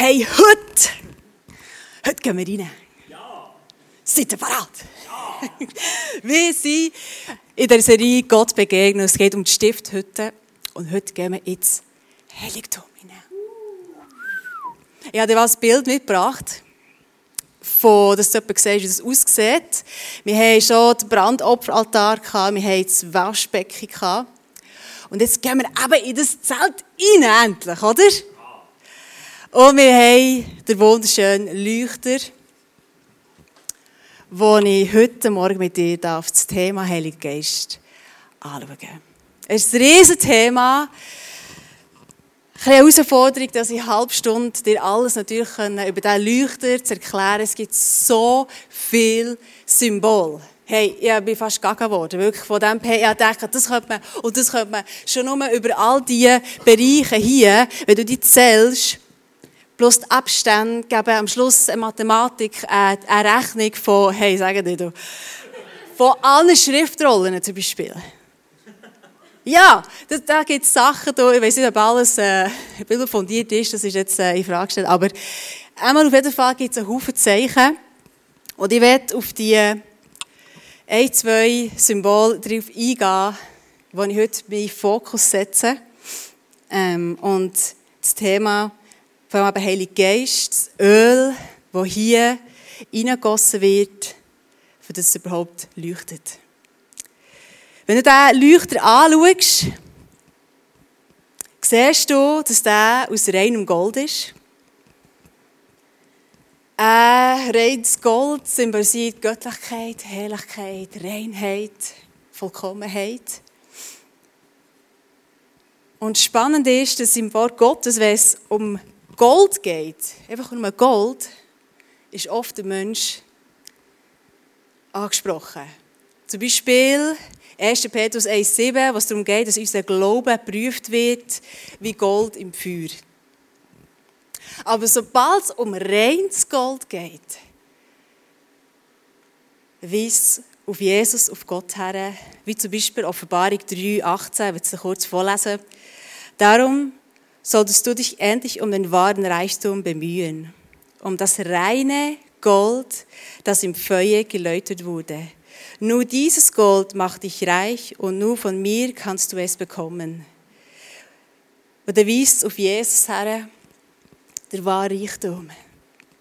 Hey, heute, heute gehen wir rein. Ja. Seid ihr bereit? Ja. wir sind in der Serie Gott begegnen. Es geht um die Stifthütte. Und heute gehen wir ins Heiligtum hinein. Ich habe dir ein Bild mitgebracht, von, dass du siehst, wie das aussieht. Wir haben schon den Brandopferaltar, gehabt, wir haben das Waschbecken. Gehabt. Und jetzt gehen wir eben in das Zelt rein, endlich, oder? Und wir haben den wunderschönen Leuchter, wo ich heute Morgen mit dir darf, das Thema Heiliger Geist anschauen. Es ist ein riesiges Thema. Eine Herausforderung, dass ich eine halbe Stunde dir alles natürlich über diesen Leuchter zu erklären Es gibt so viel Symbol. Hey, ich bin fast gaga geworden. Wirklich von dem her. Ich dachte, das könnte man, und das könnte man schon nur über all diese Bereiche hier, wenn du die zählst, Plus die Abstände geben am Schluss eine Mathematik eine Rechnung von, hey, sagen die von allen Schriftrollen zum Beispiel. Ja, da, da gibt es Sachen, da, ich weiß nicht, ob alles äh, fundiert ist, das ist jetzt äh, in Frage gestellt, aber einmal auf jeden Fall gibt es einen Haufen Zeichen und ich werde auf die ein, zwei Symbole darauf eingehen, wo ich heute meinen Fokus setze. Ähm, und das Thema vor allem Heilige Geist, das Öl, das hier hineingegossen wird, für das es überhaupt leuchtet. Wenn du diesen Leuchter anschaust, siehst du, dass der aus reinem Gold ist. Ein reines Gold symbolisiert Göttlichkeit, Herrlichkeit, Reinheit, Vollkommenheit. Und spannend ist, dass im Wort Gottes, wenn es um Gold geht, einfach nur Gold, ist oft der Mensch angesprochen. Zum Beispiel 1. Petrus 1,7, was darum geht, dass unser Glaube geprüft wird wie Gold im Feuer. Aber sobald es um reines Gold geht, weist auf Jesus, auf Gott her, wie zum Beispiel Offenbarung 3,18, ich will es kurz vorlesen. Darum solltest du dich endlich um den wahren Reichtum bemühen, um das reine Gold, das im Feuer geläutert wurde. Nur dieses Gold macht dich reich und nur von mir kannst du es bekommen. Und er weist auf Jesus her, der wahre Reichtum,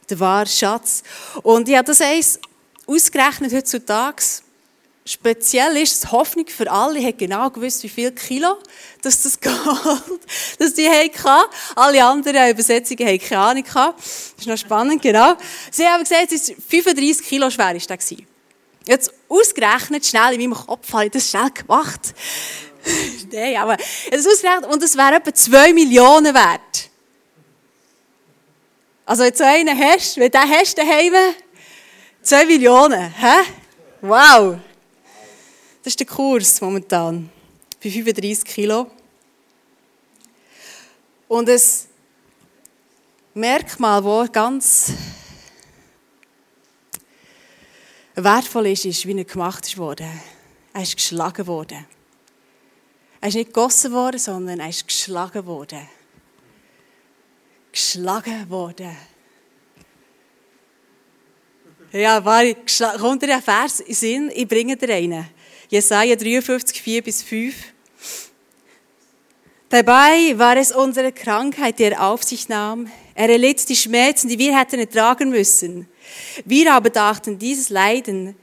der wahre Schatz. Und habe das eins ausgerechnet heutzutage speziell ist, die Hoffnung für alle, hat genau gewusst, wie viel Kilo dass das geht, dass die hatten. Alle anderen Übersetzungen haben keine Ahnung. Das ist noch spannend, genau. Sie haben gesagt, es ist 35 Kilo schwer ist das Jetzt ausgerechnet, schnell in meinem Kopf habe ich das schnell gemacht. Nein, aber es ist ausgerechnet und es wäre etwa 2 Millionen wert. Also, wenn du einen hast, wenn du den hast daheim, 2 Millionen, hä? Wow! Das ist der Kurs momentan. Bei 35 Kilo. Und ein Merkmal, das ganz wertvoll ist, ist, wie er gemacht wurde. Er ist geschlagen worden. Er ist nicht gegossen worden, sondern er ist geschlagen worden. Geschlagen worden. Ja, war kommt dir ein Vers in Sinn? Ich bringe dir einen. Jesaja 53, 4 bis 5. Dabei war es unsere Krankheit, die er auf sich nahm. Er erlitt die Schmerzen, die wir hätten ertragen müssen. Wir aber dachten, dieses Leiden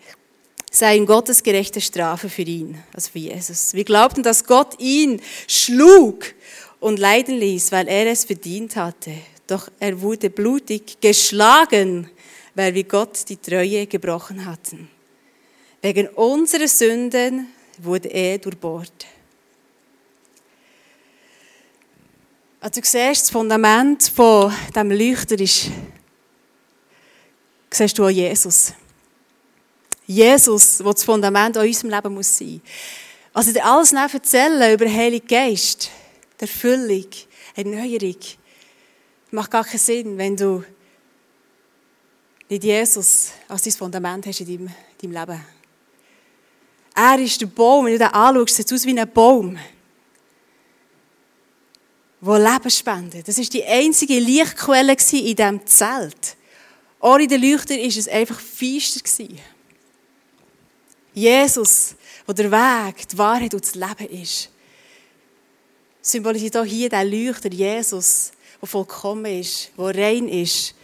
sei in Gottes gerechte Strafe für ihn, also für Jesus. Wir glaubten, dass Gott ihn schlug und leiden ließ, weil er es verdient hatte. Doch er wurde blutig geschlagen, weil wir Gott die Treue gebrochen hatten. Wegen unserer Sünden wurde er durchbohrt. Also du siehst, das Fundament von diesem Leuchter ist, siehst du auch Jesus. Jesus, der das Fundament an unserem Leben muss sein. Also dir alles erzählen über den Heiligen Geist, der Erfüllung, Erneuerung, macht gar keinen Sinn, wenn du nicht Jesus als dein Fundament hast in deinem, in deinem Leben. Er ist der Baum. Wenn du den anschaust, sieht es aus wie ein Baum, wo Leben spendet. Das war die einzige Lichtquelle in diesem Zelt. Ohne den Leuchter war es einfach feister. Jesus, der der Weg, die Wahrheit und das Leben ist, symbolisiert auch hier der Leuchter, Jesus, der vollkommen ist, der rein ist,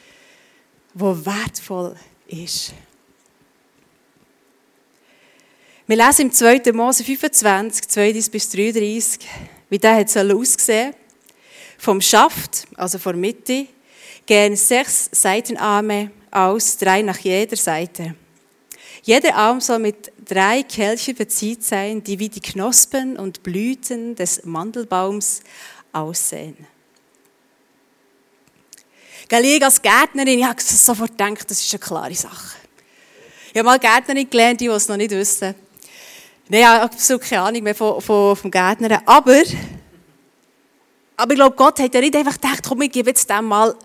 der wertvoll ist. Wir lesen im 2. Mose 25, 32 bis 33, wie der hat aussehen Vom Schaft, also von der Mitte, gehen sechs Seitenarme aus, drei nach jeder Seite. Jeder Arm soll mit drei Kelchen verzieht sein, die wie die Knospen und Blüten des Mandelbaums aussehen. Ich als Gärtnerin, ich habe sofort gedacht, das ist eine klare Sache. Ich habe mal Gärtnerin gelernt, die es noch nicht wissen. Nein, absolut keine Ahnung mehr von, von, vom Gärtnern. Aber, aber ich glaube, Gott hat ja nicht einfach gedacht, komm, ich gebe jetzt dem mal,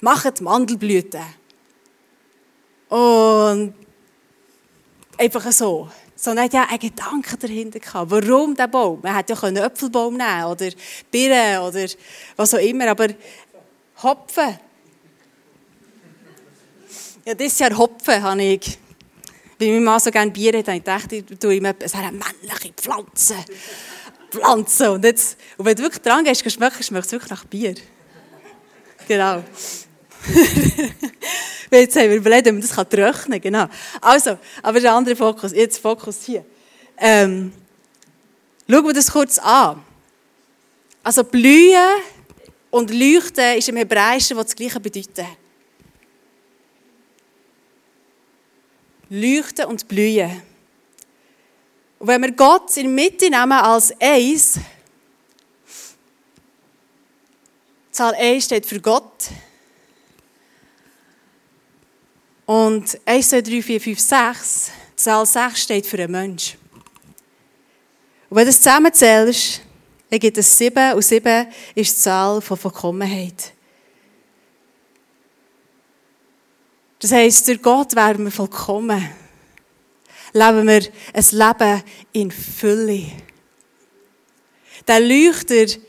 macht Mandelblüten. Und einfach so. Sondern er hat ja einen Gedanken dahinter gehabt. Warum der Baum? Man hätte ja einen Äpfelbaum nehmen oder Birnen oder was auch immer. Aber Hopfen. Ja, dieses Jahr Hopfen habe ich weil mein Mann so gerne Bier hat, habe ich gedacht, ich tue ihm es wäre eine männliche Pflanze. Pflanze. Und, jetzt, und wenn du wirklich dran gehst, schmeckst, es wirklich nach Bier. Genau. jetzt haben wir überlegt, ob man das trocknen kann. Genau. Also, aber der andere Fokus, jetzt Fokus hier. Ähm, schauen wir das kurz an. Also blühen und leuchten ist im Hebräischen, was das Gleiche bedeutet. Leuchten und blühen. Und wenn wir Gott in die Mitte nehmen als eins, Zahl 1 steht für Gott. Und 1, 2, 3, 4, 5, 6, Zahl 6 steht für einen Mensch. Und wenn du das zusammenzählst, dann gibt es 7 und 7 ist die Zahl von Vollkommenheit. Das heisst, durch Gott werden wir vollkommen. Leben wir ein Leben in Fülle. Der Leuchter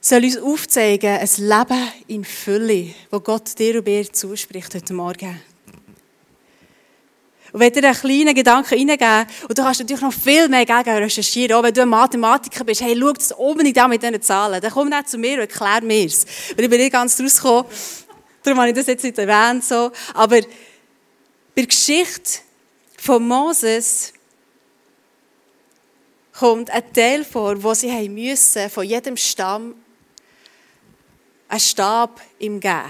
soll uns aufzeigen, ein Leben in Fülle, wo Gott dir und mir zuspricht heute Morgen. Und wenn dir einen kleinen Gedanken reingeben, und du kannst natürlich noch viel mehr gegen recherchieren, auch wenn du ein Mathematiker bist, hey, schau das unbedingt an mit diesen Zahlen, dann komm nicht zu mir und erklär mir es. Weil ich bin nicht ganz rausgekommen, Darum habe ich das jetzt nicht erwähnt. So. Aber bei der Geschichte von Moses kommt ein Teil vor, wo sie haben müssen, von jedem Stamm einen Stab ihm geben.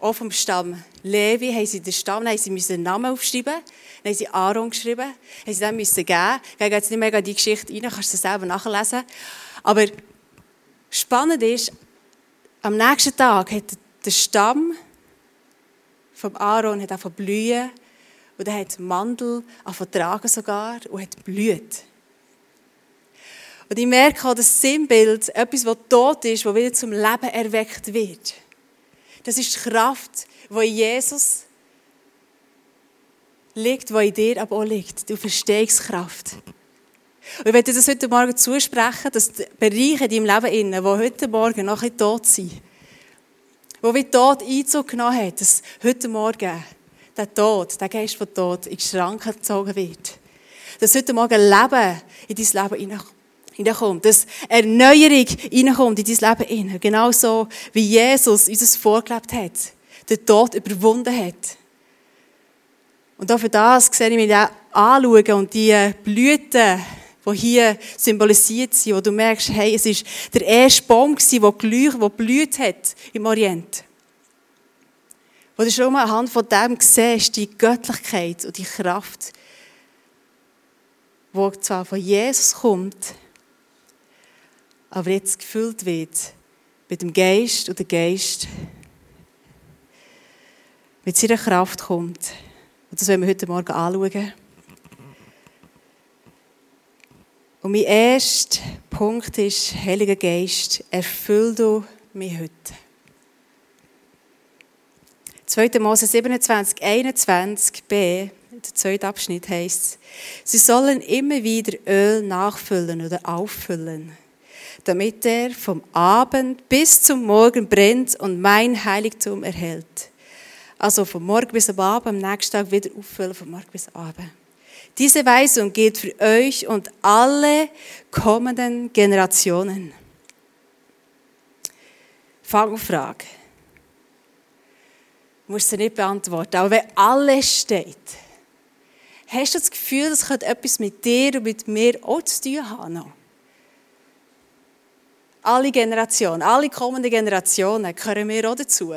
Auch vom Stamm Levi haben sie den Stamm, haben sie müssen Namen aufschreiben, dann haben sie Aaron geschrieben, haben sie dann müssen geben. Ich gehe jetzt nicht mehr in die Geschichte rein, kannst du selber nachlesen. Aber spannend ist, am nächsten Tag hat der Stamm vom Aaron hat angefangen blühen und er hat Mandel angefangen sogar und hat blüht. Und ich merke auch das Sinnbild, etwas, was tot ist, das wieder zum Leben erweckt wird. Das ist die Kraft, die in Jesus liegt, die in dir aber auch liegt. Du Verstehungskraft. Und ich möchte das heute Morgen zusprechen, dass die Bereiche in deinem Leben, die heute Morgen noch ein tot sind, wo wie Tod Einzug genommen hat, dass heute Morgen der Tod, der Geist von Tod in die Schranken gezogen wird. Dass heute Morgen Leben in dein Leben hineinkommt. Dass Erneuerung hineinkommt in dein Leben hinein. Genauso wie Jesus uns vorgelebt hat. Den Tod überwunden hat. Und auch für das sehe ich mich anschauen und die Blüten, die hier symbolisiert sind, wo du merkst, hey, es ist der erste Baum gewesen, der geleuchtet, der blüht hat im Orient. Wo du schon mal anhand von dem siehst, die Göttlichkeit und die Kraft, die zwar von Jesus kommt, aber jetzt gefüllt wird mit dem Geist und der Geist mit seiner Kraft kommt. Und das wollen wir heute Morgen anschauen. Und mein erster Punkt ist, Heiliger Geist, erfüll du mich heute. 2. Mose 27, 21b, der zweite Abschnitt heißt, sie sollen immer wieder Öl nachfüllen oder auffüllen. damit er vom Abend bis zum Morgen brennt und mein Heiligtum erhält. Also vom Morgen bis am Abend, am nächsten Tag wieder auffüllen, vom Morgen bis am Abend. Diese Weisung gilt für euch und alle kommenden Generationen. Fangfrage. Du musst sie nicht beantworten, aber wenn alles steht, hast du das Gefühl, das könnte etwas mit dir und mit mir auch zu tun haben? Alle Generationen, alle kommenden Generationen gehören wir auch dazu.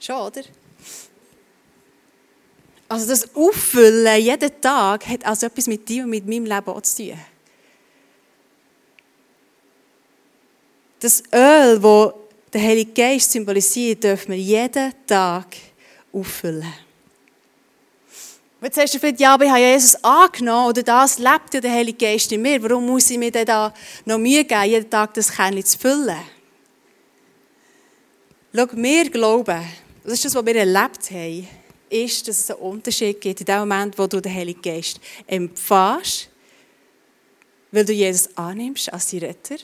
Schon, oder? Also das Auffüllen jeden Tag hat also etwas mit dir und mit meinem Leben auch zu tun. Das Öl, das der Heilige Geist symbolisiert, dürfen wir jeden Tag auffüllen. Jetzt sagst du vielleicht, ja, aber ich habe Jesus angenommen oder das lebt ja der Heilige Geist in mir. Warum muss ich mir denn da noch Mühe geben, jeden Tag das Kernchen zu füllen? Schau, wir glauben, das ist das, was wir erlebt haben, ist, dass es einen Unterschied gibt in dem Moment, wo du den Heiligen Geist empfährst, weil du Jesus annimmst als dein Retter.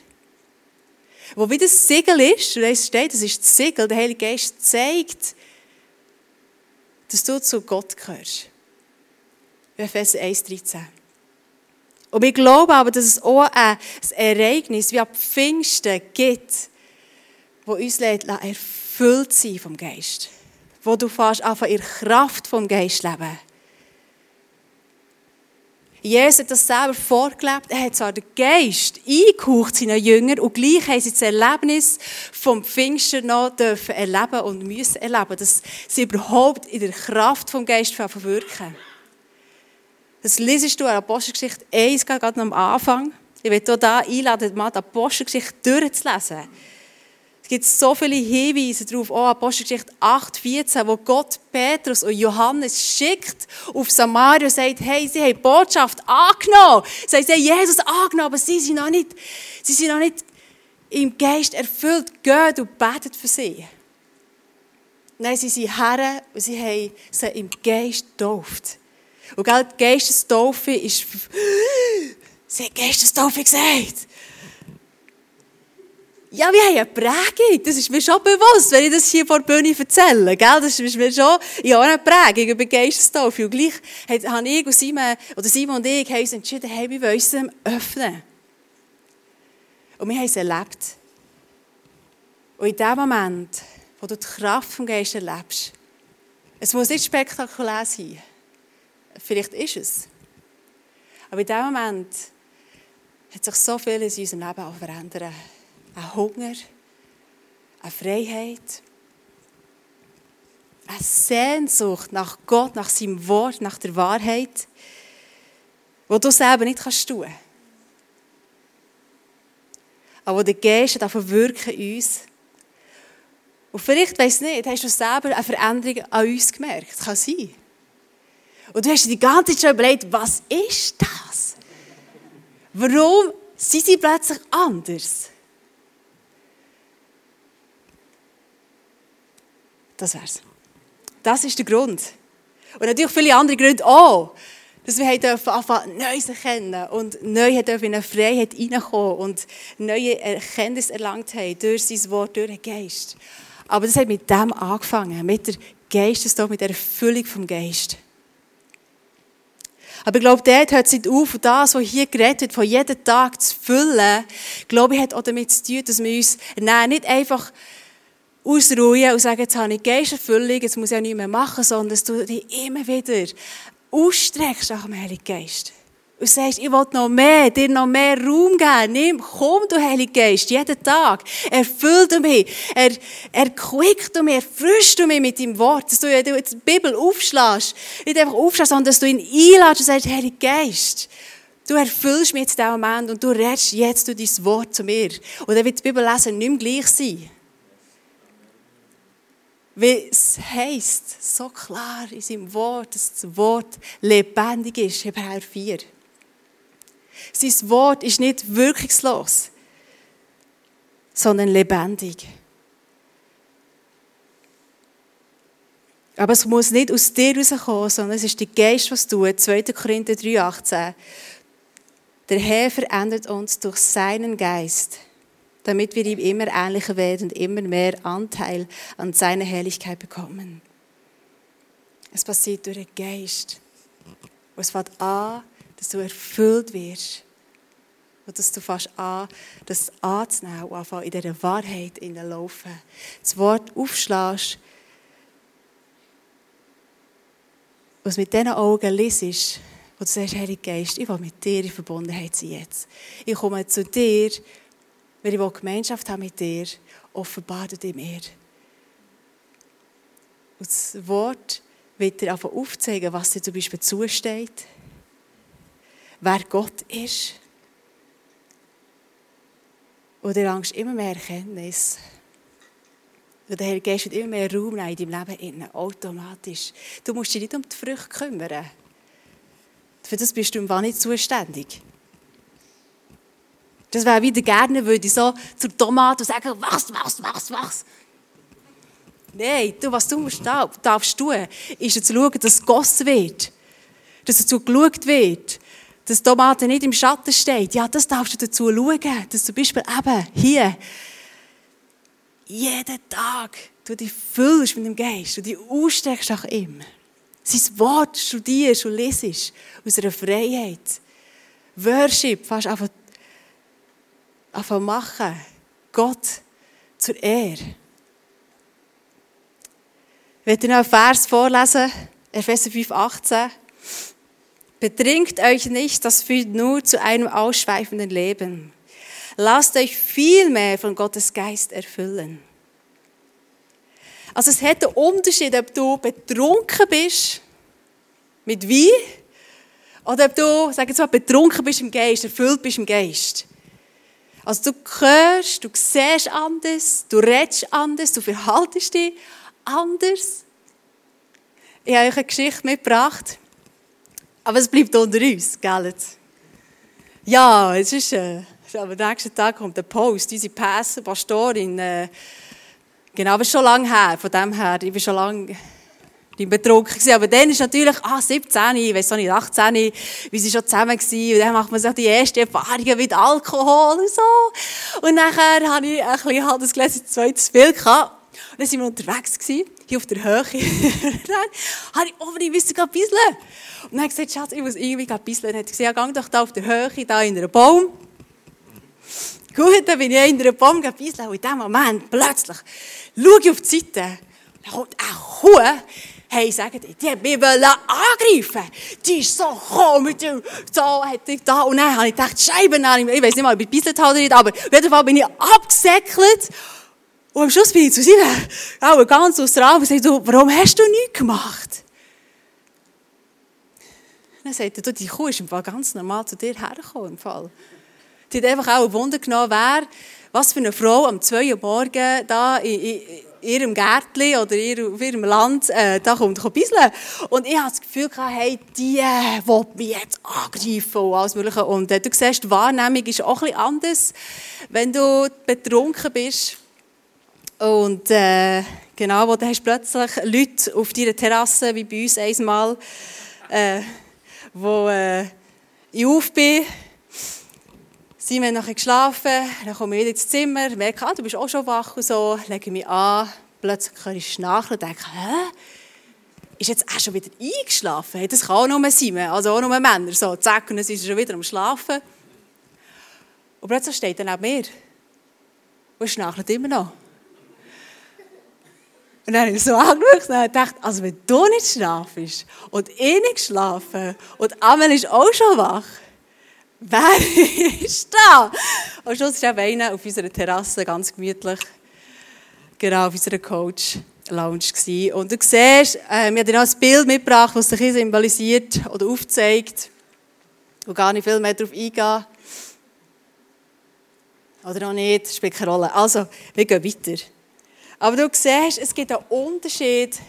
Wo wie das Siegel ist, es steht, das ist das Siegel, der Heilige Geist zeigt, dass du zu Gott gehörst. Epheser 1,13. Und wir glauben aber, dass es auch ein Ereignis wie ab Pfingsten gibt, wo uns erfüllt sein vom Geist wo du fast einfach in der Kraft vom Geist leben. Jesus hat das selber vorgelebt. Er hat zwar den Geist eingehaucht seinen Jüngern und gleich haben sie das Erlebnis vom Pfingsten noch dürfen erleben und müssen erleben, dass sie überhaupt in der Kraft vom Geist verwirken. Das liest du in Apostelgeschichte 1, gerade am Anfang. Ich will hier einladen, mal die Apostelgeschichte durchzulesen. Es gibt so viele Hinweise darauf, auch Apostelgeschichte 8, 14, wo Gott Petrus und Johannes schickt auf Samaria und sagt, hey, sie haben die Botschaft angenommen. Sie haben Jesus angenommen, aber sie sind noch nicht, sie sind noch nicht im Geist erfüllt. Geht und betet für sie. Nein, sie sind Herren und sie haben sie im Geist getauft. Und gell, die Geistestaufe ist... Sie haben Geistestaufe gesagt. Ja, wir haben eine Prägung. Das ist mir schon bewusst, wenn ich das hier vor der Bühne erzähle. Gell? Das ist mir schon ja, eine Prägung über Geistestaufe. Und gleich haben ich und Simon, oder Simon und ich haben uns entschieden, hey, wir wollen uns öffnen. Und wir haben es erlebt. Und in dem Moment, wo du die Kraft vom Geist erlebst, es muss nicht spektakulär sein. Vielleicht ist es. Aber in dem Moment hat sich so viel in unserem Leben auch verändert ein Hunger, eine Freiheit, eine Sehnsucht nach Gott, nach seinem Wort, nach der Wahrheit, wo du selber nicht kannst tun. Aber wo der Geist davon wirken uns. Und vielleicht, weiss nicht, hast du selber eine Veränderung an uns gemerkt. Das kann sein. Und du hast dir die ganze Zeit schon überlegt, was ist das? Warum sind sie plötzlich anders? Das wär's. Das ist der Grund. Und natürlich viele andere Gründe auch. Dass wir dürfen anfangen, Neues erkennen und neu dürfen in eine Freiheit reinkommen und neue Erkenntnisse erlangt haben durch sein Wort, durch den Geist. Aber das hat mit dem angefangen, mit der Geistestag, mit der Erfüllung vom Geist. Aber ich glaube, dort hört es auf. Das, was hier geredet wird, von jedem Tag zu füllen, glaube ich, hat auch damit zu tun, dass wir uns nicht einfach ausruhen und sagen, jetzt habe ich Geisterfüllung, jetzt muss ich auch nichts mehr machen, sondern dass du dich immer wieder ausstreckst nach dem Heiligen Geist. Und sagst, ich will noch mehr, dir noch mehr Raum geben. Nimm, komm, du Heiliger Geist, jeden Tag. Erfüll du mich. Er, erquickt du mich, erfrischst du mich mit deinem Wort. Dass du die Bibel aufschlägst. Nicht einfach aufschlägst, sondern dass du ihn einladest und sagst, Heiliger Geist, du erfüllst mich jetzt in diesem Moment und du redest jetzt durch dein Wort zu mir. Und dann wird die Bibel lesen nicht mehr gleich sein. Weil es heisst so klar in seinem Wort, dass das Wort lebendig ist, Hebräer 4. Sein Wort ist nicht wirkungslos, sondern lebendig. Aber es muss nicht aus dir rauskommen, sondern es ist der Geist, was tut. 2. Korinther 3,18. Der Herr verändert uns durch seinen Geist, damit wir ihm immer ähnlicher werden und immer mehr Anteil an seiner Herrlichkeit bekommen. Es passiert durch den Geist. Und es fängt an, dass du erfüllt wirst. Und dass du fast an, das anzunehmen und einfach in dieser Wahrheit laufen. Das Wort aufschlägst, was mit diesen Augen liest, wo du sagst, Heilige Geist, ich will mit dir in Verbundenheit sein jetzt. Ich komme zu dir, weil ich Gemeinschaft haben mit dir, offenbar du dir mir. Und das Wort wird dir einfach aufzeigen, was dir zum Beispiel zusteht, wer Gott ist. Und du erlangst immer mehr Erkenntnis. Und der Herr Geist wird immer mehr Raum in deinem Leben, automatisch. Du musst dich nicht um die Früchte kümmern. Für das bist du im nicht zuständig. Das wäre wie der Gärtner würde so zur Tomate sagen, was, was, was, was. Nein, du, was du musst, darfst tun, ist zu schauen, dass es gegossen wird. Dass dazu geschaut wird. Dass die Tomate nicht im Schatten steht. Ja, das darfst du dazu schauen. Dass zum Beispiel eben hier jeden Tag du dich füllst mit dem Geist und dich ausstreckst nach ihm. Sein Wort studierst und lesest aus einer Freiheit. Worship fast einfach, einfach machen. Gott zur Ehre. Ich werde noch einen Vers vorlesen, Epheser 5, 18. Betrinkt euch nicht, das führt nur zu einem ausschweifenden Leben. Lasst euch viel mehr von Gottes Geist erfüllen. Also es hat einen Unterschied, ob du betrunken bist mit Wein oder ob du, sag jetzt mal, betrunken bist im Geist, erfüllt bist im Geist. Also du hörst, du siehst anders, du redest anders, du verhaltest dich anders. Ich habe euch eine Geschichte mitgebracht. Aber es bleibt unter uns, gell? Ja, es ist, äh, am nächsten Tag kommt der Post, unsere Pässe, Pastorin, äh, genau, aber schon lange her, von dem her, ich bin schon lange ich betrunken gewesen. Aber dann ist natürlich, ah, 17, ich weiß nicht, 18, wie sie schon zusammen waren. Und dann macht man sich die ersten Erfahrungen mit Alkohol und so. Und nachher habe ich ein bisschen halt das Gläschen zweites Bild gehabt. Und dann sind wir unterwegs gewesen, hier auf der Höhe. dann habe ich unbedingt müssen gehen bisseln. Und dann habe ich gesagt, Schatz, ich muss irgendwie gehen bisseln. Und dann hat gesagt, ja, geh doch da auf der Höhe, da in einem Baum. Gut, dann bin ich in einem Baum gebisselt. Und in dem Moment, plötzlich, schaue ich auf die Seite. Da kommt ein Huhn. Hey, sagen die, die hat mich angreifen. Die ist so mit dem, so hat ich da. Und dann habe ich gedacht, Scheiben, ich weiß nicht mal, ob ich habe oder nicht, aber auf jeden Fall bin ich abgesäckelt. Und am Schluss bin ich zu seiner, auch ganz aus der Augen und warum hast du nichts gemacht? Dann sagt er, die Kuh ist im ganz normal zu dir hergekommen. Im Fall. Die hat einfach auch Wunder genommen, wer, was für eine Frau am 2 Uhr morgen da in ihrem Gärtchen oder auf ihrem Land äh, da kommt ein bisschen. Und ich habe das Gefühl, hey, die äh, will mich jetzt angreifen und alles Mögliche. Und äh, du siehst, die Wahrnehmung ist auch bisschen anders, wenn du betrunken bist und äh, genau, wo du hast plötzlich Leute auf deiner Terrasse, wie bei uns einmal, äh, wo äh, ich auf bin. Sie haben nachher geschlafen, dann komme ich wieder ins Zimmer, merke, ah, du bist auch schon wach und so, lege mich an, plötzlich kann ich schnarchen und denke, hä? Ist jetzt auch schon wieder eingeschlafen? Das kann auch nur sein, also auch nur Männer. So, zack, und dann ist er schon wieder am Schlafen. Und plötzlich steht er neben mir und schnarchelt immer noch. Und dann habe ich so angeschaut und gedacht, also wenn du nicht schlafst und ich nicht schlafen und Amel ist auch schon wach, wer ist da? Und schluss war einer auf unserer Terrasse, ganz gemütlich, genau auf unserer Coach-Lounge. Und du siehst, äh, wir haben dir ein Bild mitgebracht, das sich symbolisiert oder aufzeigt und gar nicht viel mehr darauf eingehen. Oder noch nicht, spielt keine Rolle. Also, wir gehen weiter. Aber du siehst, es gibt einen Unterschied,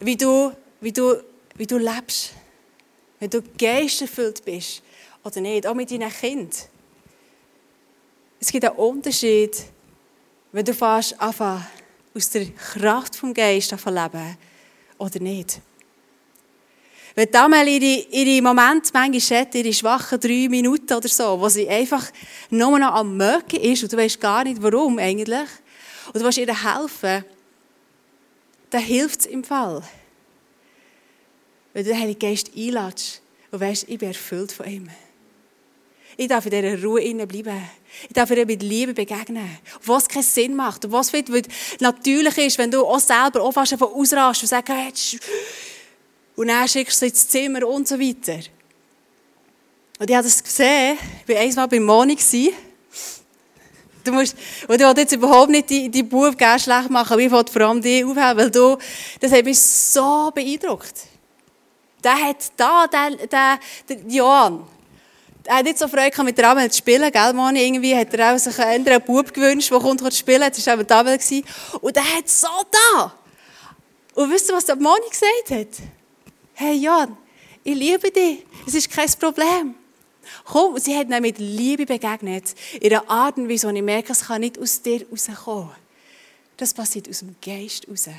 wie du, wie du, wie du lebst. Wenn du geisterfüllt bist oder nicht, auch mit deinen Kindern. Es gibt einen Unterschied, wenn du anfängst, aus der Kraft vom Geist leben oder nicht. Wenn da mal ihre, ihre Momente manchmal hat, ihre schwachen drei Minuten oder so, wo sie einfach nur noch am Mögen ist und du weißt gar nicht warum eigentlich, und du willst ihr helfen, dann hilft es im Fall. Wenn du den Heiligen Geist einladest und weißt, ich bin erfüllt von ihm. Ich darf in dieser Ruhe bleiben. Ich darf ihr mit Liebe begegnen. Was keinen Sinn macht. Was natürlich ist, wenn du auch selber auch fast davon ausrast und sagst, hey, und dann schickst du ins Zimmer und so weiter. Und ich habe das gesehen. Ich war einmal bei Moni. Du musst, und ich will jetzt überhaupt nicht die, die Bub schlecht machen, aber ich wollte vor allem dich aufheben, weil du, das hat mich so beeindruckt. Der hat da, der, der, der Johann, er hat nicht so Freude mit der Amel zu spielen, gell, Moni? Irgendwie hat er auch sich einen anderen Bub gewünscht, der kommt spielen. Das war eben die Amel. Und er hat so da. Und wisst ihr, was der Moni gesagt hat? Hey Jan, ich liebe dich. Es ist kein Problem. Komm, sie hat ihm mit Liebe begegnet. In einer Art und Weise, und ich merke, es kann nicht aus dir rauskommen. Das passiert aus dem Geist raus.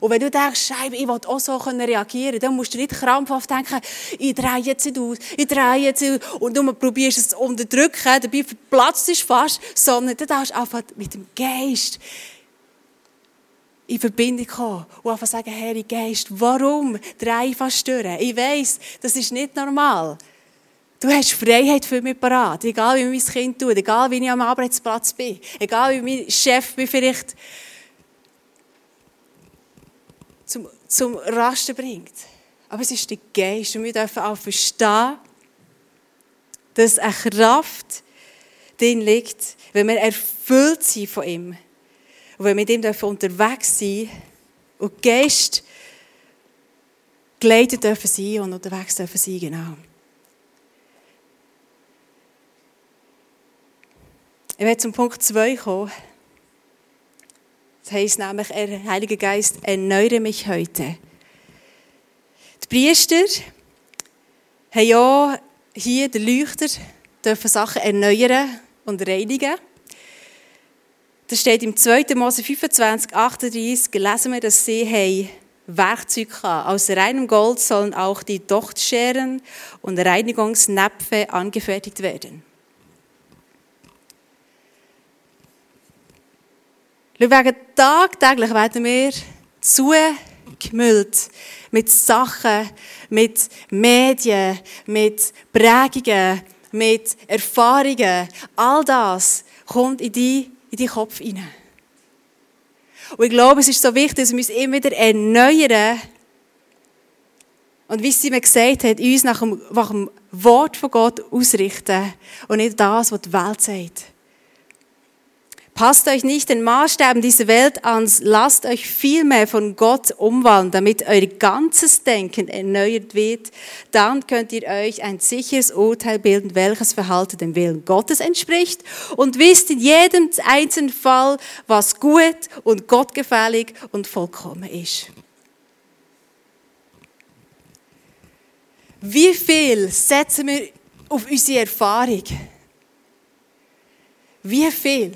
Und wenn du denkst, Scheibe, ich will auch so reagieren dann musst du nicht krampfhaft denken, ich drehe jetzt nicht aus, ich drehe jetzt aus, und du probierst es zu unterdrücken, dabei verplatzt es fast, sondern du darfst einfach mit dem Geist in Verbindung kommen und einfach sagen, Herr Geist, warum drehe ich fast durch? Ich weiss, das ist nicht normal. Du hast Freiheit für mich parat, egal wie mein Kind tut, egal wie ich am Arbeitsplatz bin, egal wie mein Chef mich vielleicht zum, Rasten bringt. Aber es ist der Geist und wir dürfen auch verstehen, dass eine Kraft drin liegt, wenn wir erfüllt sind von ihm. Und wenn wir mit ihm unterwegs sein und Geist geleitet dürfen sein und unterwegs dürfen sein, genau. Ich werde zum Punkt 2 kommen. Das heisst nämlich, er, Heiliger Geist, erneuere mich heute. Die Priester haben ja hier den Leuchter, dürfen Sachen erneuern und reinigen. Das steht im 2. Mose 25, 38, lesen wir, dass sie haben Werkzeug haben. Aus reinem Gold sollen auch die Dochtscheren und Reinigungsnäpfe angefertigt werden. Wegen tagtäglich werden wir zugemüllt mit Sachen, mit Medien, mit Prägungen, mit Erfahrungen. All das kommt in deinen in die Kopf hinein. Und ich glaube, es ist so wichtig, dass wir uns immer wieder erneuern. Und wie sie mir gesagt hat, uns nach dem, nach dem Wort von Gott ausrichten und nicht das, was die Welt sagt. Passt euch nicht den Maßstäben dieser Welt an, lasst euch vielmehr von Gott umwandeln, damit euer ganzes Denken erneuert wird. Dann könnt ihr euch ein sicheres Urteil bilden, welches Verhalten dem Willen Gottes entspricht und wisst in jedem einzelnen Fall, was gut und gottgefällig und vollkommen ist. Wie viel setzen wir auf unsere Erfahrung? Wie viel?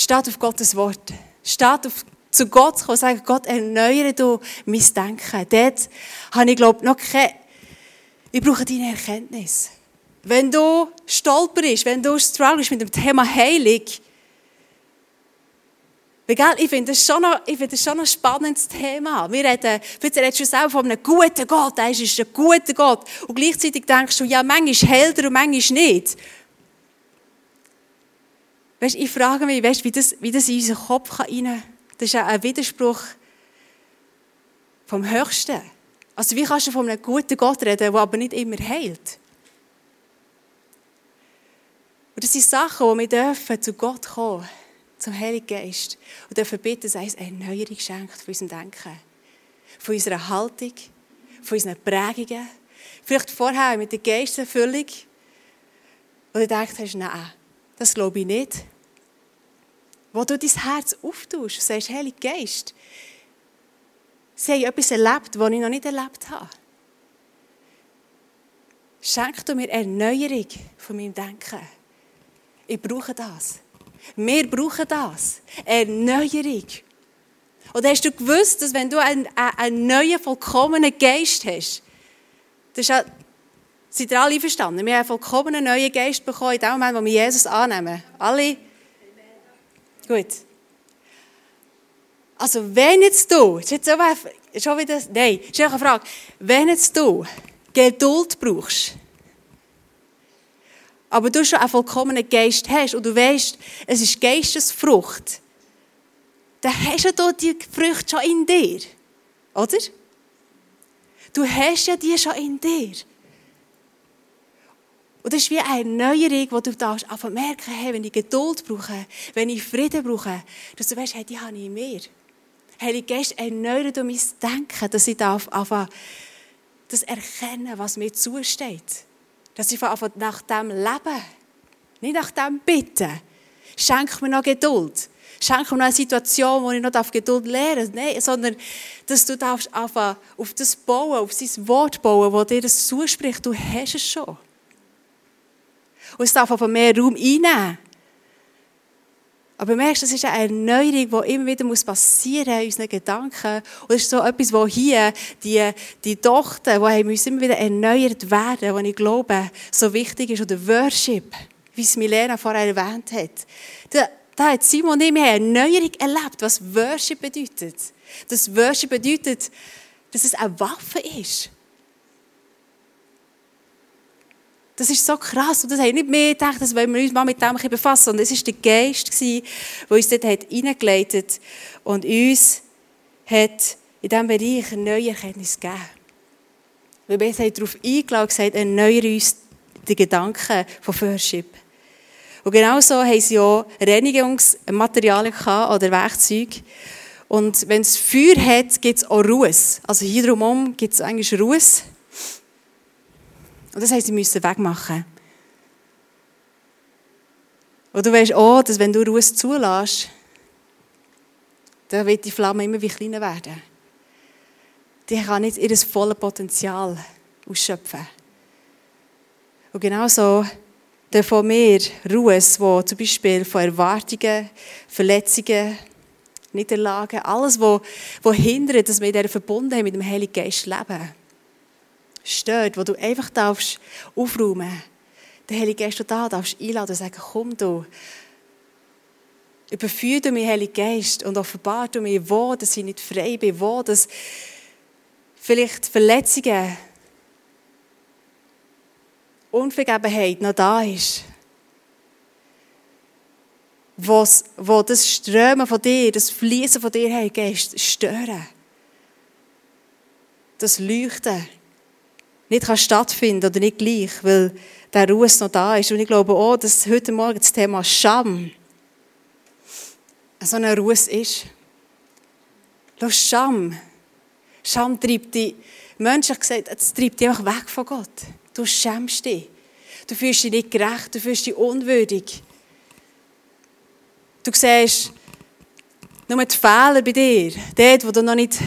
Statt auf Gottes Wort. Statt auf, zu Gott zu kommen und sagen, Gott, erneuere du mein Denken. Dort habe ich, glaube noch keine, ich brauche deine Erkenntnis. Wenn du stolperst, wenn du struggles mit dem Thema Heilung, ich finde das, schon noch, ich finde das schon ein spannendes Thema. Wir reden, vielleicht redest du selber von einem guten Gott, er ist ein guter Gott. Und gleichzeitig denkst du, ja, manchmal hält er und manchmal nicht. Weißt, ich frage mich, weißt, wie, das, wie das in unseren Kopf rein kann. Das ist ein Widerspruch vom Höchsten. Also wie kannst du von einem guten Gott reden, der aber nicht immer heilt? Und das sind Sachen, wo wir dürfen zu Gott kommen, zum Heiligen Geist, und dürfen bitten, dass er uns eine Erneuerung schenkt von unserem Denken, von unserer Haltung, von unseren Prägungen. Vielleicht vorher mit der Geisterfüllung, wo du denkst, nein, das glaube ich nicht. Wo du dein Herz auftust und sagst, Heilige Geist, sie haben etwas erlebt, was ich noch nicht erlebt habe. Schenk du mir Erneuerung von meinem Denken. Ich brauche das. Wir brauchen das. Erneuerung. Oder hast du gewusst, dass wenn du einen, einen neuen, vollkommenen Geist hast, das ist seid ihr alle einverstanden? Wir haben einen vollkommenen neuen Geist bekommen in dem Moment, wo wir Jesus annehmen. Alle? Gut. Also wenn jetzt du, ist jetzt so, schon wieder, nein, ist eine Frage, wenn jetzt du Geduld brauchst, aber du schon einen vollkommenen Geist hast und du weißt, es ist Geistesfrucht, dann hast du die Früchte schon in dir. Oder? Du hast ja die schon in dir. Und das ist wie eine Erneuerung, wo du darfst merken, hey, wenn ich Geduld brauche, wenn ich Frieden brauche, dass du weißt, hey, die habe ich in mir. Heilige Geist, erneuere du mein Denken, dass ich darf einfach das erkennen, was mir zusteht. Dass ich einfach nach dem leben, nicht nach dem bitten. Schenk mir noch Geduld. Schenk mir noch eine Situation, wo ich noch Geduld lernen darf. Nein, sondern dass du darfst einfach auf das bauen, auf sein Wort bauen, das dir das zuspricht. Du hast es schon. Und es darf einfach mehr Raum einnehmen. Aber merkst, das ist eine Erneuerung, die immer wieder passieren muss in unseren Gedanken. Und das ist so etwas, wo hier die, die Tochter, die muss immer wieder erneuert werden, was ich glaube, so wichtig ist. Oder Worship, wie es Milena vorher erwähnt hat. Da, da hat Simon und ich eine Erneuerung erlebt, was Worship bedeutet. Das Worship bedeutet, dass es eine Waffe ist. Das ist so krass. Und das haben nicht mehr gedacht, dass wir uns mal mit dem befassen. Und es war der Geist, der uns dort hineingeleitet hat und uns hat in diesem Bereich eine neue Erkenntnis gegeben. Weil wir haben darauf eingeladen und gesagt, uns die Gedanken von Worship. Und genauso haben sie auch Reinigungsmaterialien oder Werkzeuge. Und wenn es Feuer hat, gibt es auch Ruhe. Also hier drumherum gibt es eigentlich Ruhe. Und das heißt, sie müssen wegmachen. Und du weißt auch, dass wenn du Ruhe zulässt, dann wird die Flamme immer wie kleiner werden. Die kann nicht ihr volles Potenzial ausschöpfen. Und genauso dürfen wir Ruhe, wo zum Beispiel von Erwartungen, Verletzungen, Niederlagen, alles, was, was hindert, dass wir in dieser Verbundenheit mit dem Heiligen Geist leben stört, wo du einfach darfst aufräumen der Heilige Geist, du da darfst einladen und sagen, komm du, überführe du mich, Heilige Geist, und offenbar du mir, wo dass ich nicht frei bin, wo dass vielleicht Verletzungen, Unvergebenheit noch da ist. Was, wo das Strömen von dir, das Fließen von dir, Heilige Geist, stören. Das Leuchten nicht kann stattfinden oder nicht gleich, weil der Ruhe noch da ist. Und ich glaube auch, dass heute Morgen das Thema Scham so eine Ruhe ist. Schau, Scham. Scham treibt dich, Menschen gesagt, es treibt dich einfach weg von Gott. Du schämst dich. Du fühlst dich nicht gerecht, du fühlst dich unwürdig. Du siehst nur die Fehler bei dir, dort, wo du noch nicht,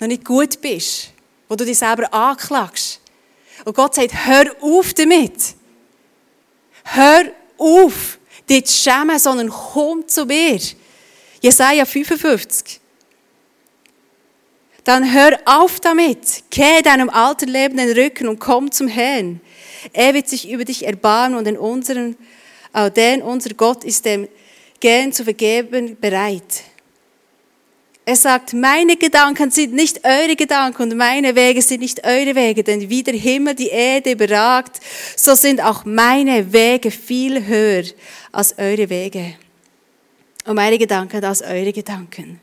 noch nicht gut bist wo du dich selber anklagst. Und Gott sagt, hör auf damit. Hör auf, dich zu schämen, sondern komm zu mir. Jesaja 55. Dann hör auf damit. Kehr deinem alten Leben den Rücken und komm zum Herrn. Er wird sich über dich erbarmen und in auch denn unser Gott ist dem gern zu vergeben bereit. Er sagt, meine Gedanken sind nicht eure Gedanken und meine Wege sind nicht eure Wege, denn wie der Himmel die Erde beragt, so sind auch meine Wege viel höher als eure Wege und meine Gedanken als eure Gedanken.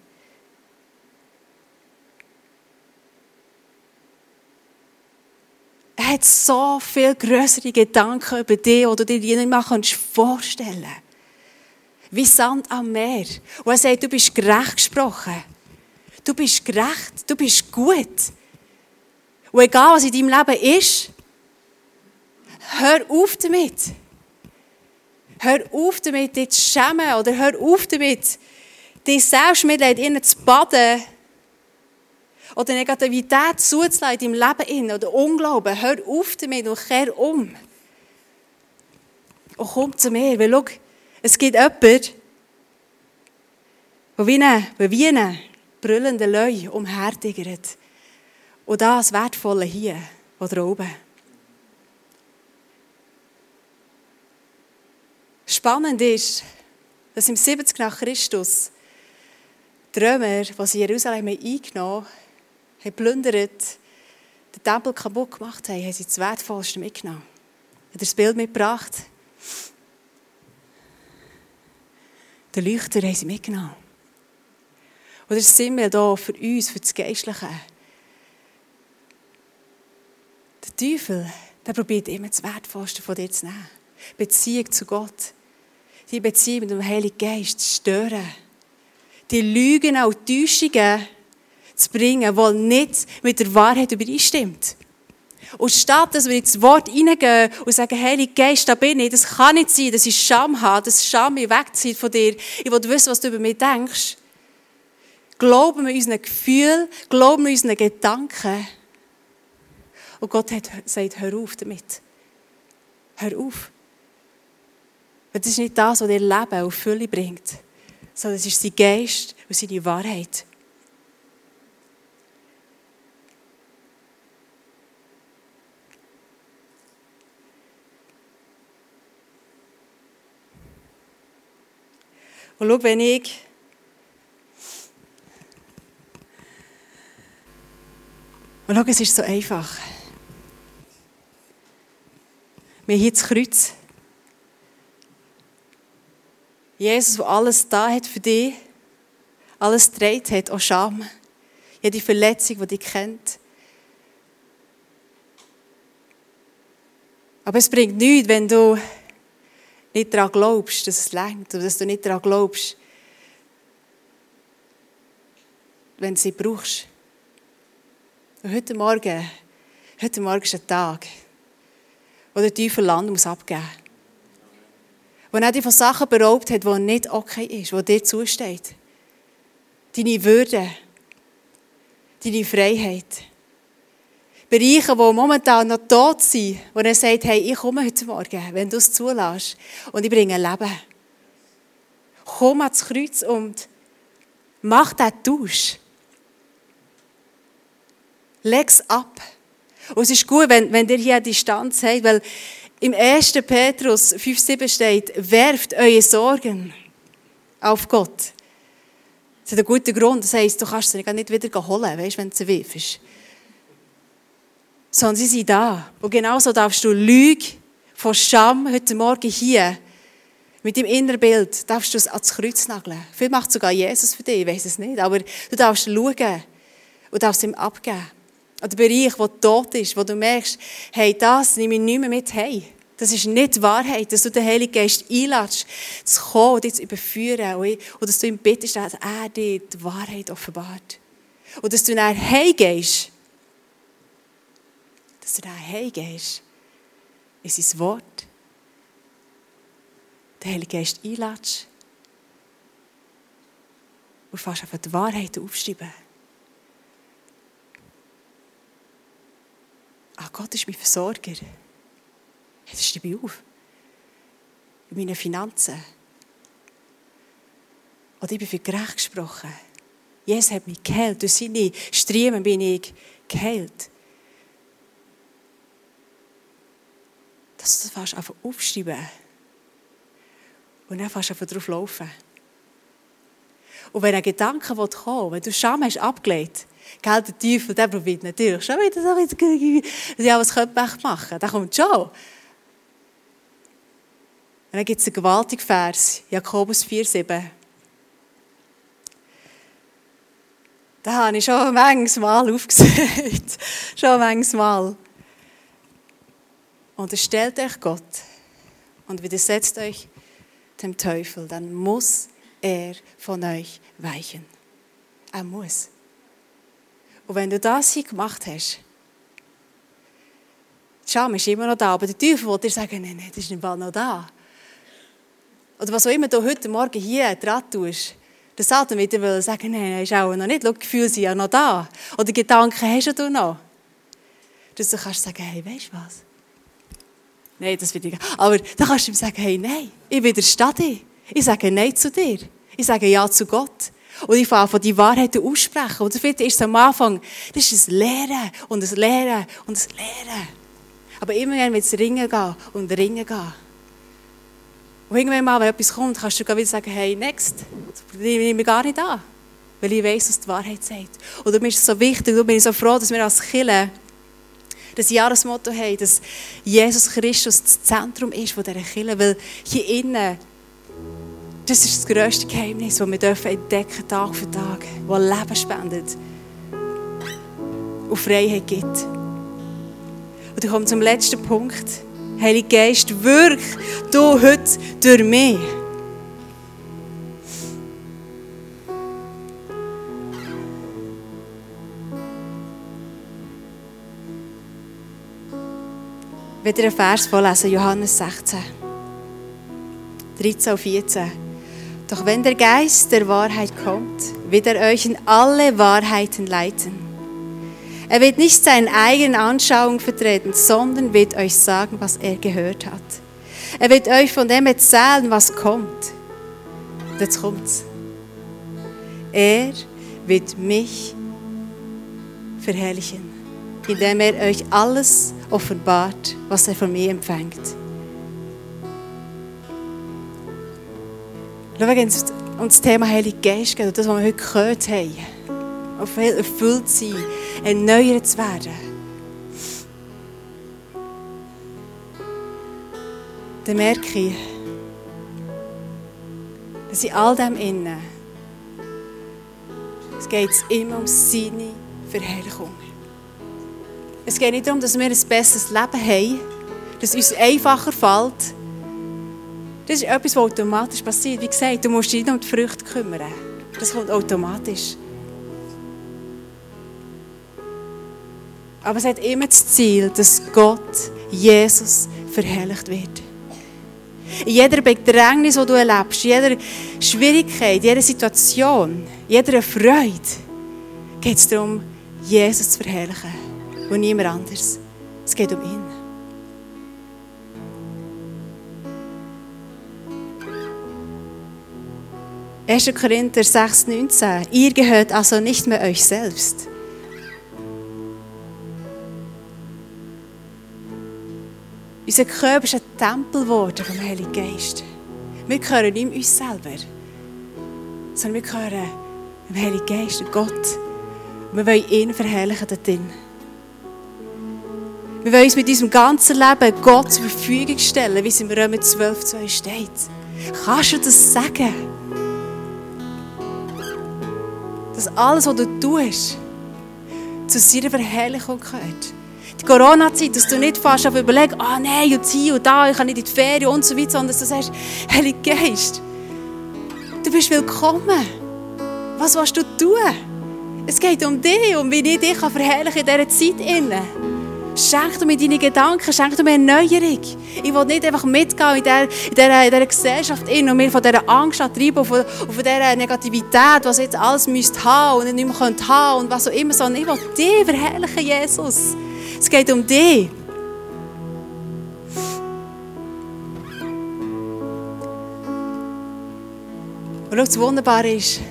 Er hat so viel größere Gedanken über dich, oder du dir nicht mal vorstellen kannst. Wie Sand am Meer. Und er sagt, du bist gerecht gesprochen. Du bist gerecht, du bist gut. Und egal, was in deinem Leben ist, hör auf damit. Hör auf damit, dich zu schämen oder hör auf damit, dich selbst mit ihnen zu baden oder Negativität zuzulassen in deinem Leben oder Unglauben. Hör auf damit und kehr um. Und komm zu mir, weil schau, es gibt jemanden, der wie eine, wie eine brüllenden Löwen umhertigert. Und das Wertvolle hier, oder oben. Spannend ist, dass im 70 nach Christus die Römer, die sie Jerusalem eingenommen haben, haben plündert, den Tempel kaputt gemacht haben, haben sie das Wertvollste mitgenommen. Hat er das Bild mitgebracht? Den Leuchter haben sie mitgenommen. Das sind wir hier für uns, für das Geistliche. Der Teufel, der probiert immer das Wertvollste von dir zu nehmen. Beziehung zu Gott. Die Beziehung mit dem Heiligen Geist zu stören. Die Lügen und Täuschungen zu bringen, die nicht mit der Wahrheit übereinstimmt. Und statt dass wir ins Wort hineingehen und sagen, Heilige Geist, da bin ich, das kann nicht sein, dass ich Scham habe, dass Scham mich wegzieht von dir, ich will wissen, was du über mich denkst. Glauben wir unseren Gefühlen, glauben wir unseren Gedanken. Und Gott hat, sagt, hör auf damit. Hör auf. Das ist nicht das, was dir Leben auf Fülle bringt, sondern es ist sein Geist und seine Wahrheit. Und schau, wenn ich Schau, es ist so einfach. Wir haben hier das Kreuz. Jesus, der alles da hat für dich, alles dreht hat, auch Scham, jede Verletzung, die dich kennt. Aber es bringt nichts, wenn du nicht daran glaubst, dass es längt, oder dass du nicht daran glaubst, wenn du sie brauchst. Und heute Morgen, heute Morgen ist ein Tag, wo der Teufel Land muss abgeben muss. Wo er dich von Sachen beraubt hat, die nicht okay ist, die dir zusteht. Deine Würde, deine Freiheit. Bereiche, die momentan noch tot sind, wo er sagt, hey, ich komme heute Morgen, wenn du es zulässt, und ich bringe Leben. Komm ans Kreuz und mach diesen Tausch. Leg es ab. Und es ist gut, wenn, wenn ihr hier Distanz habt, weil im 1. Petrus 5,7 steht, werft eure Sorgen auf Gott. Das hat einen guten Grund. Das heisst, du kannst sie nicht wieder holen, weißt, wenn du sie wirfst sondern sie sind da. Und genauso darfst du Lüge von Scham heute Morgen hier mit dem inneren Bild darfst du es ans Kreuz nageln. Vielleicht macht sogar Jesus für dich, ich weiß es nicht. Aber du darfst schauen und darfst ihm abgeben. An den Bereich, der tot ist, wo du merkst, hey, das nehme ich nicht mehr mit hey. Das ist nicht Wahrheit, dass du den Heiligen Geist einlädst, zu kommen und dich zu überführen. Und dass du ihm bittest, dass er dir die Wahrheit offenbart. Und dass du dann heimgehst dass du da heimgehst, in sein Wort, den Heiligen Geist einlädst und fast einfach die Wahrheit aufschreiben. Ah, Gott ist mein Versorger. Das schreibe ich auf. In meinen Finanzen. Oder ich bin für gerecht gesprochen. Jesus hat mich geheilt. Durch seine Striemen bin ich geheilt. dass du das einfach aufschreiben und dann fast einfach drauf laufen. Und wenn ein Gedanke kommt, wenn du Scham hast abgelegt, gell, der Teufel, der probiert natürlich schon wieder so, ja, was könnte man machen? Der kommt schon. Und dann gibt es einen gewaltigen Vers, Jakobus 4,7. Da habe ich schon manches Mal aufgesagt. schon manches Mal. Unterstellt euch Gott und widersetzt euch dem Teufel, dann muss er von euch weichen. Er muss. Und wenn du das gemacht hast, die Scham ist immer noch da, aber der Teufel will dir sagen, nein, nein, das ist nicht noch da. Oder was auch immer du heute Morgen hier dran tust, der Satan wird dir sagen, nein, nein, ist auch noch nicht, schau, die Gefühle sind ja noch da. Oder Gedanken hast du noch. Dass du kannst sagen, hey, weißt du was? Nein, das will ich nicht. Aber dann kannst du ihm sagen, hey, nein, ich widerstehe dir. Ich sage Nein zu dir. Ich sage Ja zu Gott. Und ich fange die Wahrheit aussprechen. Und vielleicht ist es am Anfang, das ist ein Lehren und ein Lehren und ein Lehren. Aber immer wird es ringen gehen und ringen gehen. Und irgendwann mal, wenn etwas kommt, kannst du wieder sagen, hey, next, das nehme ich gar nicht an. Weil ich weiss, was die Wahrheit sagt. Und darum ist es so wichtig, und bin ich so froh, dass wir als Kirche das Jahresmotto haben, dass Jesus Christus das Zentrum ist von dieser Kirche. Weil hier innen, das ist das grösste Geheimnis, das wir dürfen entdecken Tag für Tag, das Leben spendet und Freiheit gibt. Und ich komme zum letzten Punkt. Heilige Geist, wirk du heute durch mich. Wieder ein Vers vorlesen, Johannes 16, 13 und 14. Doch wenn der Geist der Wahrheit kommt, wird er euch in alle Wahrheiten leiten. Er wird nicht seine eigene Anschauung vertreten, sondern wird euch sagen, was er gehört hat. Er wird euch von dem erzählen, was kommt. Und jetzt kommt's. Er wird mich verherrlichen, indem er euch alles offenbart, was er von mir empfängt. Schau, wenn es um das Thema Heilige Geist geht das, was wir heute gehört haben, auf erfüllt sein, erneuert zu werden, dann merke ich, dass in all dem innen, es geht immer um seine Verherrlichung. Es geht nicht darum, dass wir ein besseres Leben haben, dass es uns einfacher fällt. Das ist etwas, was automatisch passiert. Wie gesagt, du musst dich nicht um die Früchte kümmern. Das kommt automatisch. Aber es hat immer das Ziel, dass Gott, Jesus, verherrlicht wird. In jeder Bedrängnis, die du erlebst, in jeder Schwierigkeit, in jeder Situation, in jeder Freude, geht es darum, Jesus zu verherrlichen und niemand anders. Es geht um ihn. Erster Korinther 6,19 Ihr gehört also nicht mehr euch selbst. Unser Körper ist ein Tempel geworden vom Heiligen Geist. Wir gehören nicht uns selber, sondern wir gehören dem Heiligen Geist, Gott. Und wir wollen ihn verherrlichen dort drin. Wir wollen uns mit unserem ganzen Leben Gott zur Verfügung stellen, wie es in Römer 12, 2 steht. Kannst du das sagen? Dass alles, was du tust, zu seiner Verherrlichung gehört. Die Corona-Zeit, dass du nicht fast auf überlegst, ah oh nein, und hier und da, ich kann nicht in die Ferien und so weiter, sondern dass du sagst, Heiliger Geist, du bist willkommen. Was willst du tun? Es geht um dich, um wie ich dich verherrlichen in dieser Zeit. Schenk du mir deine Gedanken, schenk du mir Erneuerung. Ich will nicht einfach mitgehen in dieser, in dieser, Gesellschaft in und mir von dieser Angst treiben und von, von dieser Negativität, was jetzt alles müsst haben und nicht mehr haben und was auch immer, sondern ich will dich verherrlichen, Jesus. Es geht um dich. Und das Wunderbare ist,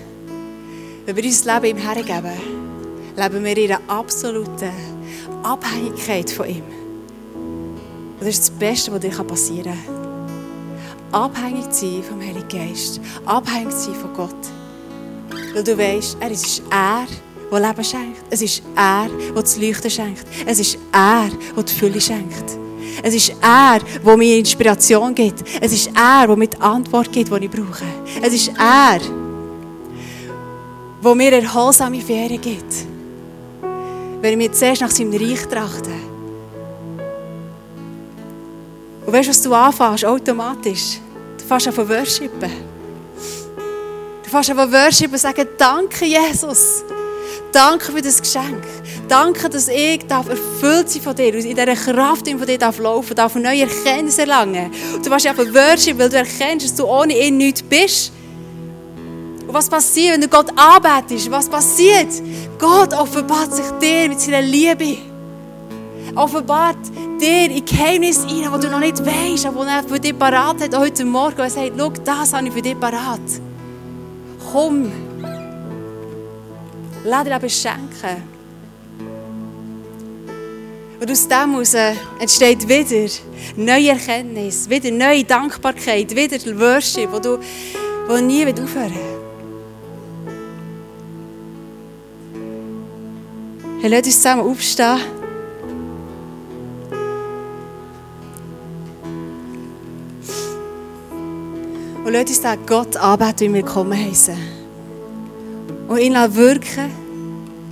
wenn wir unser Leben ihm hergeben, leben wir in einer absoluten Abhängigkeit von ihm. Das ist das Beste, was dir passieren kann. Abhängig zu sein vom Heiligen Geist. Abhängig zu sein von Gott. Weil du weißt, er ist er, der Leben schenkt. Es ist er, der das Leuchten schenkt. Es ist er, der die Fülle schenkt. Es ist er, der mir Inspiration gibt. Es ist er, der mir die Antwort gibt, die ich brauche. Es ist er, der mir erholsame Ferien gibt wenn wir zuerst nach seinem Reich trachten. Und weißt du, was du anfängst? Automatisch. Du fängst an zu worshipen. Du fängst an zu worshipen und sagen, danke Jesus. Danke für das Geschenk. Danke, dass ich darf erfüllt sein von dir, in dieser Kraft von dir darf laufen, darf eine neue Erkenntnis erlangen. Und du warst einfach worshipen, weil du erkennst, dass du ohne ihn nichts bist. Und was passiert, wenn du Gott arbeitest? Was passiert? Gott offenbart sich dir mit seiner Liebe. Offenbart dir in Geheimnis rein, wo du noch nicht weißt, aber er für dich parat hat heute Morgen. Er sagt, schau, das habe ich für dich parat. Komm, Lass dir aber schenken. Und aus dem heraus entsteht wieder neue Erkenntnis, wieder neue Dankbarkeit, wieder Worship, wo du wo nie aufhören Hey, lass uns zusammen aufstehen. Und lass uns den Gott anbeten, wie wir kommen heißen. Und ihn wirken,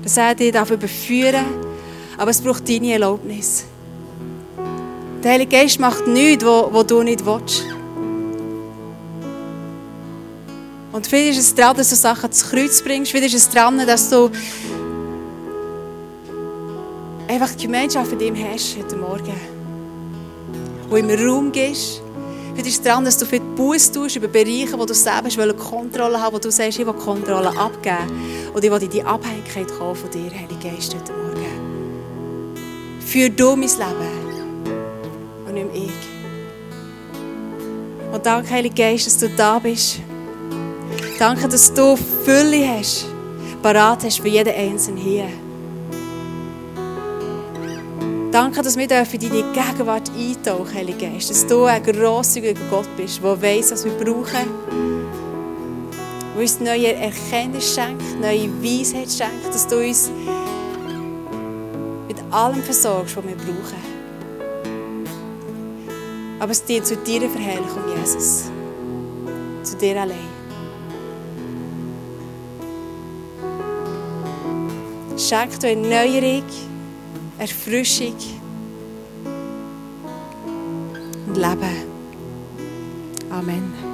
dass er dich überführen darf aber es braucht deine Erlaubnis. Der Heilige Geist macht nichts, was du nicht willst. Und vielleicht ist es dran, dass du Sachen ins Kreuz bringst. Vielleicht ist es dran, dass du einfach die Gemeinschaft mit ihm hast heute Morgen. Wo ihm Raum gibst. Vielleicht ist es dran, dass du viel Buß tust über Bereiche, wo du selbst Kontrolle haben wo du sagst, ich will Kontrolle abgeben. Und ich will in die Abhängigkeit kommen von dir, Heilige Geist, heute Morgen. Für du mein Leben und nicht ich. Und danke, Heilige Geist, dass du da bist. Danke, dass du Fülle hast, parat hast für jeden Einzelnen hier. Danke, dass wir in deine Gegenwart eintauchen, Heilige Geist. Dass du ein grosszügiger Gott bist, der weiss, was wir brauchen. Der uns neue Erkenntnis schenkt, neue Weisheit schenkt. Dass du uns allem versorgst, was wir brauchen. Aber es dient zu deiner Verherrlichung, Jesus. Zu dir allein. Schenk du eine Neuerung, Erfrischung und Leben. Amen.